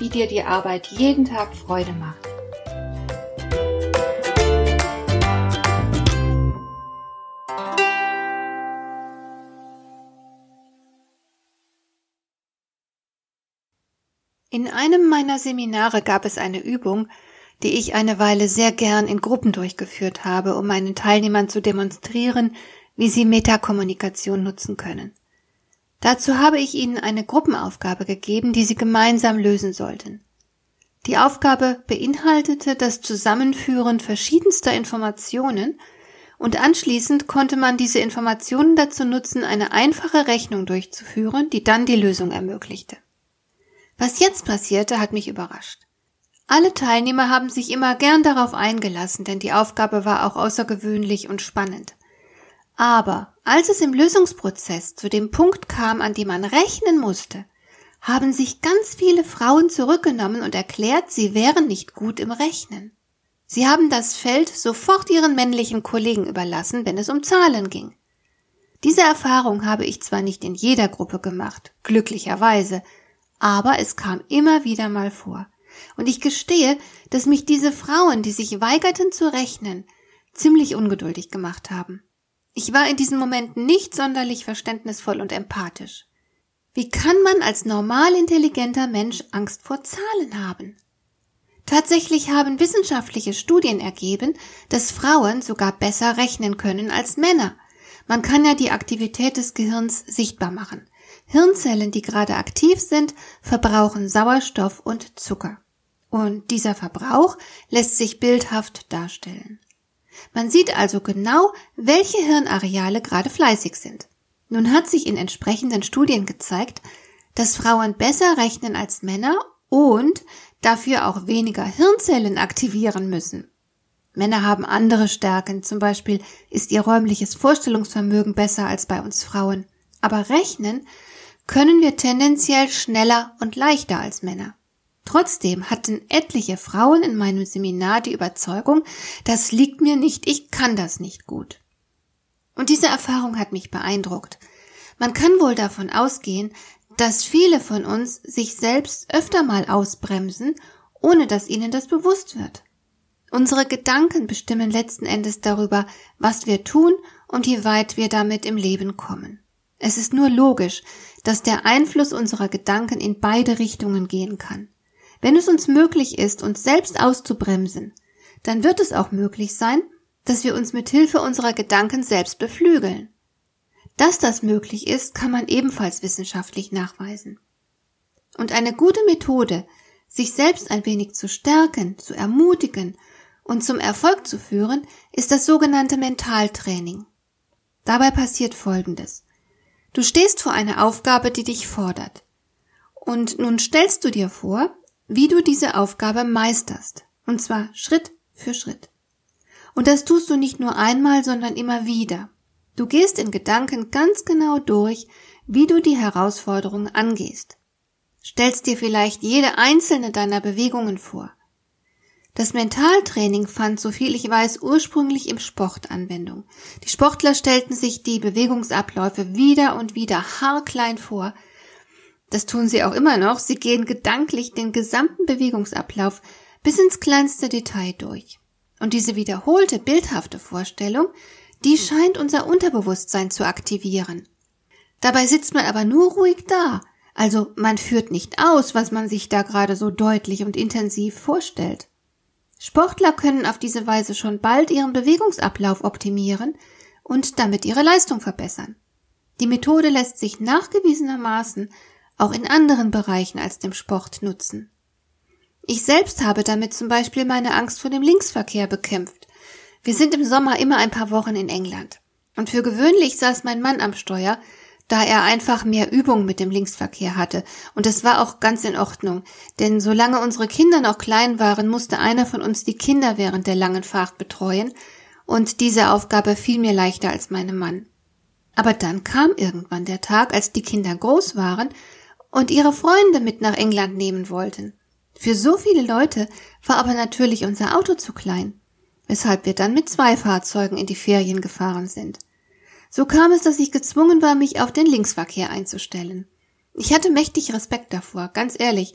wie dir die Arbeit jeden Tag Freude macht. In einem meiner Seminare gab es eine Übung, die ich eine Weile sehr gern in Gruppen durchgeführt habe, um meinen Teilnehmern zu demonstrieren, wie sie Metakommunikation nutzen können. Dazu habe ich ihnen eine Gruppenaufgabe gegeben, die sie gemeinsam lösen sollten. Die Aufgabe beinhaltete das Zusammenführen verschiedenster Informationen und anschließend konnte man diese Informationen dazu nutzen, eine einfache Rechnung durchzuführen, die dann die Lösung ermöglichte. Was jetzt passierte, hat mich überrascht. Alle Teilnehmer haben sich immer gern darauf eingelassen, denn die Aufgabe war auch außergewöhnlich und spannend. Aber als es im Lösungsprozess zu dem Punkt kam, an dem man rechnen musste, haben sich ganz viele Frauen zurückgenommen und erklärt, sie wären nicht gut im Rechnen. Sie haben das Feld sofort ihren männlichen Kollegen überlassen, wenn es um Zahlen ging. Diese Erfahrung habe ich zwar nicht in jeder Gruppe gemacht, glücklicherweise, aber es kam immer wieder mal vor. Und ich gestehe, dass mich diese Frauen, die sich weigerten zu rechnen, ziemlich ungeduldig gemacht haben. Ich war in diesen Momenten nicht sonderlich verständnisvoll und empathisch. Wie kann man als normal intelligenter Mensch Angst vor Zahlen haben? Tatsächlich haben wissenschaftliche Studien ergeben, dass Frauen sogar besser rechnen können als Männer. Man kann ja die Aktivität des Gehirns sichtbar machen. Hirnzellen, die gerade aktiv sind, verbrauchen Sauerstoff und Zucker. Und dieser Verbrauch lässt sich bildhaft darstellen. Man sieht also genau, welche Hirnareale gerade fleißig sind. Nun hat sich in entsprechenden Studien gezeigt, dass Frauen besser rechnen als Männer und dafür auch weniger Hirnzellen aktivieren müssen. Männer haben andere Stärken, zum Beispiel ist ihr räumliches Vorstellungsvermögen besser als bei uns Frauen. Aber rechnen können wir tendenziell schneller und leichter als Männer. Trotzdem hatten etliche Frauen in meinem Seminar die Überzeugung, das liegt mir nicht, ich kann das nicht gut. Und diese Erfahrung hat mich beeindruckt. Man kann wohl davon ausgehen, dass viele von uns sich selbst öfter mal ausbremsen, ohne dass ihnen das bewusst wird. Unsere Gedanken bestimmen letzten Endes darüber, was wir tun und wie weit wir damit im Leben kommen. Es ist nur logisch, dass der Einfluss unserer Gedanken in beide Richtungen gehen kann. Wenn es uns möglich ist, uns selbst auszubremsen, dann wird es auch möglich sein, dass wir uns mit Hilfe unserer Gedanken selbst beflügeln. Dass das möglich ist, kann man ebenfalls wissenschaftlich nachweisen. Und eine gute Methode, sich selbst ein wenig zu stärken, zu ermutigen und zum Erfolg zu führen, ist das sogenannte Mentaltraining. Dabei passiert Folgendes. Du stehst vor einer Aufgabe, die dich fordert. Und nun stellst du dir vor, wie du diese Aufgabe meisterst. Und zwar Schritt für Schritt. Und das tust du nicht nur einmal, sondern immer wieder. Du gehst in Gedanken ganz genau durch, wie du die Herausforderung angehst. Stellst dir vielleicht jede einzelne deiner Bewegungen vor. Das Mentaltraining fand, so viel ich weiß, ursprünglich im Sport Anwendung. Die Sportler stellten sich die Bewegungsabläufe wieder und wieder haarklein vor, das tun sie auch immer noch. Sie gehen gedanklich den gesamten Bewegungsablauf bis ins kleinste Detail durch. Und diese wiederholte, bildhafte Vorstellung, die scheint unser Unterbewusstsein zu aktivieren. Dabei sitzt man aber nur ruhig da. Also man führt nicht aus, was man sich da gerade so deutlich und intensiv vorstellt. Sportler können auf diese Weise schon bald ihren Bewegungsablauf optimieren und damit ihre Leistung verbessern. Die Methode lässt sich nachgewiesenermaßen auch in anderen Bereichen als dem Sport nutzen. Ich selbst habe damit zum Beispiel meine Angst vor dem Linksverkehr bekämpft. Wir sind im Sommer immer ein paar Wochen in England. Und für gewöhnlich saß mein Mann am Steuer, da er einfach mehr Übung mit dem Linksverkehr hatte. Und es war auch ganz in Ordnung, denn solange unsere Kinder noch klein waren, musste einer von uns die Kinder während der langen Fahrt betreuen, und diese Aufgabe fiel mir leichter als meinem Mann. Aber dann kam irgendwann der Tag, als die Kinder groß waren und ihre Freunde mit nach England nehmen wollten. Für so viele Leute war aber natürlich unser Auto zu klein, weshalb wir dann mit zwei Fahrzeugen in die Ferien gefahren sind. So kam es, dass ich gezwungen war, mich auf den Linksverkehr einzustellen. Ich hatte mächtig Respekt davor, ganz ehrlich,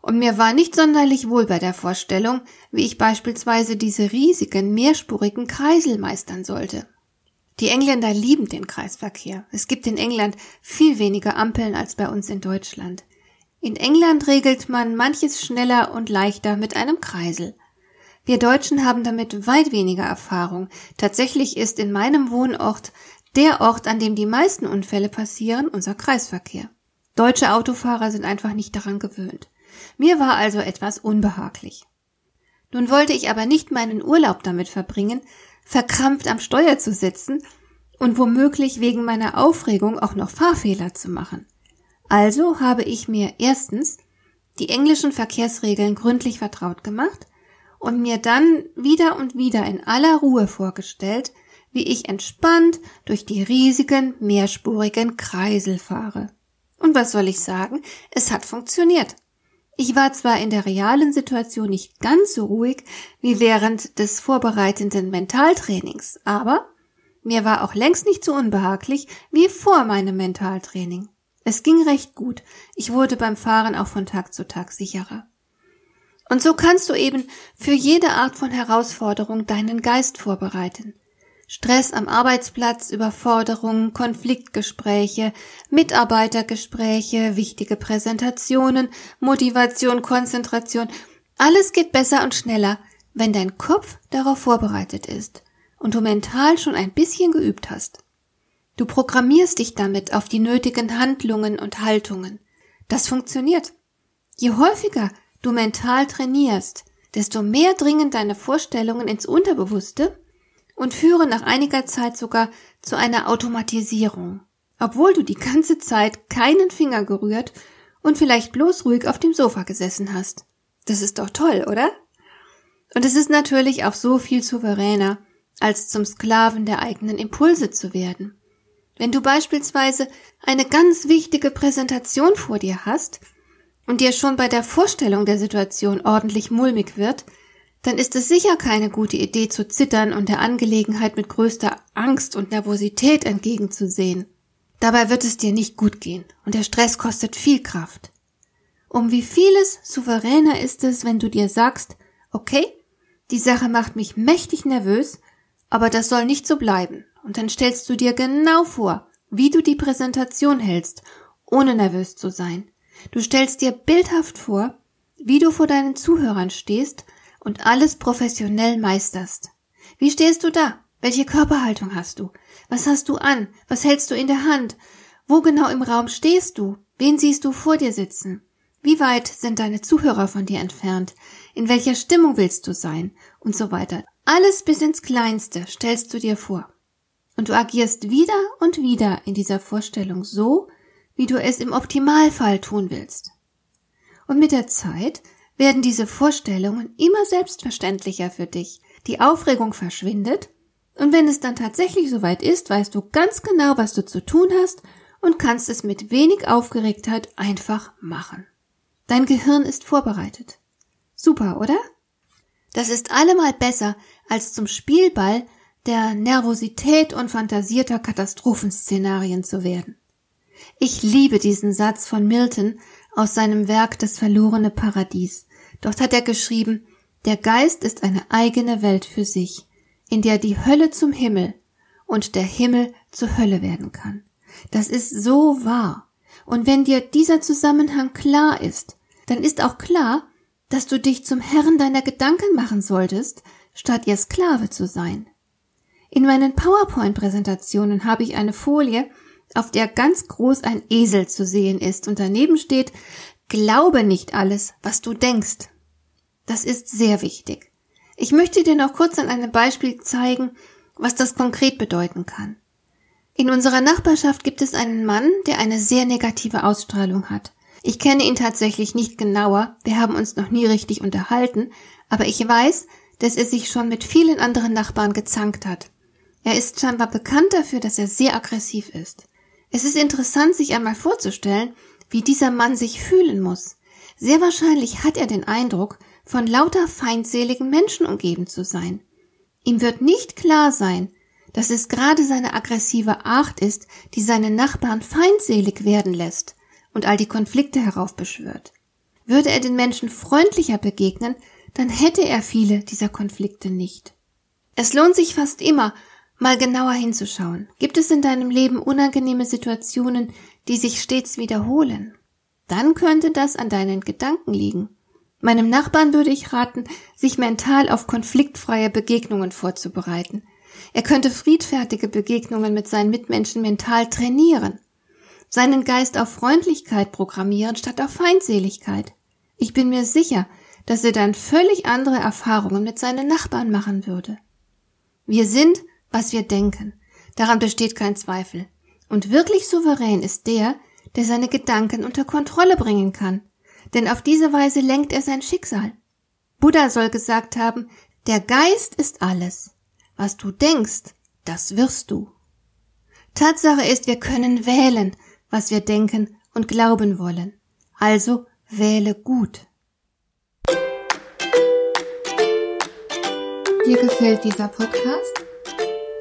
und mir war nicht sonderlich wohl bei der Vorstellung, wie ich beispielsweise diese riesigen, mehrspurigen Kreisel meistern sollte. Die Engländer lieben den Kreisverkehr. Es gibt in England viel weniger Ampeln als bei uns in Deutschland. In England regelt man manches schneller und leichter mit einem Kreisel. Wir Deutschen haben damit weit weniger Erfahrung. Tatsächlich ist in meinem Wohnort der Ort, an dem die meisten Unfälle passieren, unser Kreisverkehr. Deutsche Autofahrer sind einfach nicht daran gewöhnt. Mir war also etwas unbehaglich. Nun wollte ich aber nicht meinen Urlaub damit verbringen, verkrampft am Steuer zu sitzen und womöglich wegen meiner Aufregung auch noch Fahrfehler zu machen. Also habe ich mir erstens die englischen Verkehrsregeln gründlich vertraut gemacht und mir dann wieder und wieder in aller Ruhe vorgestellt, wie ich entspannt durch die riesigen mehrspurigen Kreisel fahre. Und was soll ich sagen? Es hat funktioniert. Ich war zwar in der realen Situation nicht ganz so ruhig wie während des vorbereitenden Mentaltrainings, aber mir war auch längst nicht so unbehaglich wie vor meinem Mentaltraining. Es ging recht gut. Ich wurde beim Fahren auch von Tag zu Tag sicherer. Und so kannst du eben für jede Art von Herausforderung deinen Geist vorbereiten. Stress am Arbeitsplatz, Überforderungen, Konfliktgespräche, Mitarbeitergespräche, wichtige Präsentationen, Motivation, Konzentration. Alles geht besser und schneller, wenn dein Kopf darauf vorbereitet ist und du mental schon ein bisschen geübt hast. Du programmierst dich damit auf die nötigen Handlungen und Haltungen. Das funktioniert. Je häufiger du mental trainierst, desto mehr dringen deine Vorstellungen ins Unterbewusste und führe nach einiger Zeit sogar zu einer Automatisierung, obwohl du die ganze Zeit keinen Finger gerührt und vielleicht bloß ruhig auf dem Sofa gesessen hast. Das ist doch toll, oder? Und es ist natürlich auch so viel souveräner, als zum Sklaven der eigenen Impulse zu werden. Wenn du beispielsweise eine ganz wichtige Präsentation vor dir hast und dir schon bei der Vorstellung der Situation ordentlich mulmig wird, dann ist es sicher keine gute Idee zu zittern und der Angelegenheit mit größter Angst und Nervosität entgegenzusehen. Dabei wird es dir nicht gut gehen und der Stress kostet viel Kraft. Um wie vieles souveräner ist es, wenn du dir sagst, okay, die Sache macht mich mächtig nervös, aber das soll nicht so bleiben. Und dann stellst du dir genau vor, wie du die Präsentation hältst, ohne nervös zu sein. Du stellst dir bildhaft vor, wie du vor deinen Zuhörern stehst und alles professionell meisterst. Wie stehst du da? Welche Körperhaltung hast du? Was hast du an? Was hältst du in der Hand? Wo genau im Raum stehst du? Wen siehst du vor dir sitzen? Wie weit sind deine Zuhörer von dir entfernt? In welcher Stimmung willst du sein? Und so weiter. Alles bis ins Kleinste stellst du dir vor. Und du agierst wieder und wieder in dieser Vorstellung so, wie du es im Optimalfall tun willst. Und mit der Zeit werden diese Vorstellungen immer selbstverständlicher für dich. Die Aufregung verschwindet und wenn es dann tatsächlich soweit ist, weißt du ganz genau, was du zu tun hast und kannst es mit wenig Aufgeregtheit einfach machen. Dein Gehirn ist vorbereitet. Super, oder? Das ist allemal besser, als zum Spielball der Nervosität und fantasierter Katastrophenszenarien zu werden. Ich liebe diesen Satz von Milton aus seinem Werk Das verlorene Paradies. Dort hat er geschrieben, der Geist ist eine eigene Welt für sich, in der die Hölle zum Himmel und der Himmel zur Hölle werden kann. Das ist so wahr. Und wenn dir dieser Zusammenhang klar ist, dann ist auch klar, dass du dich zum Herrn deiner Gedanken machen solltest, statt ihr Sklave zu sein. In meinen PowerPoint-Präsentationen habe ich eine Folie, auf der ganz groß ein Esel zu sehen ist und daneben steht, glaube nicht alles, was du denkst. Das ist sehr wichtig. Ich möchte dir noch kurz an einem Beispiel zeigen, was das konkret bedeuten kann. In unserer Nachbarschaft gibt es einen Mann, der eine sehr negative Ausstrahlung hat. Ich kenne ihn tatsächlich nicht genauer, wir haben uns noch nie richtig unterhalten, aber ich weiß, dass er sich schon mit vielen anderen Nachbarn gezankt hat. Er ist scheinbar bekannt dafür, dass er sehr aggressiv ist. Es ist interessant, sich einmal vorzustellen, wie dieser Mann sich fühlen muss. Sehr wahrscheinlich hat er den Eindruck, von lauter feindseligen Menschen umgeben zu sein. Ihm wird nicht klar sein, dass es gerade seine aggressive Art ist, die seine Nachbarn feindselig werden lässt und all die Konflikte heraufbeschwört. Würde er den Menschen freundlicher begegnen, dann hätte er viele dieser Konflikte nicht. Es lohnt sich fast immer, mal genauer hinzuschauen. Gibt es in deinem Leben unangenehme Situationen, die sich stets wiederholen? Dann könnte das an deinen Gedanken liegen. Meinem Nachbarn würde ich raten, sich mental auf konfliktfreie Begegnungen vorzubereiten. Er könnte friedfertige Begegnungen mit seinen Mitmenschen mental trainieren, seinen Geist auf Freundlichkeit programmieren statt auf Feindseligkeit. Ich bin mir sicher, dass er dann völlig andere Erfahrungen mit seinen Nachbarn machen würde. Wir sind, was wir denken. Daran besteht kein Zweifel. Und wirklich souverän ist der, der seine Gedanken unter Kontrolle bringen kann. Denn auf diese Weise lenkt er sein Schicksal. Buddha soll gesagt haben, der Geist ist alles. Was du denkst, das wirst du. Tatsache ist, wir können wählen, was wir denken und glauben wollen. Also wähle gut. Dir gefällt dieser Podcast?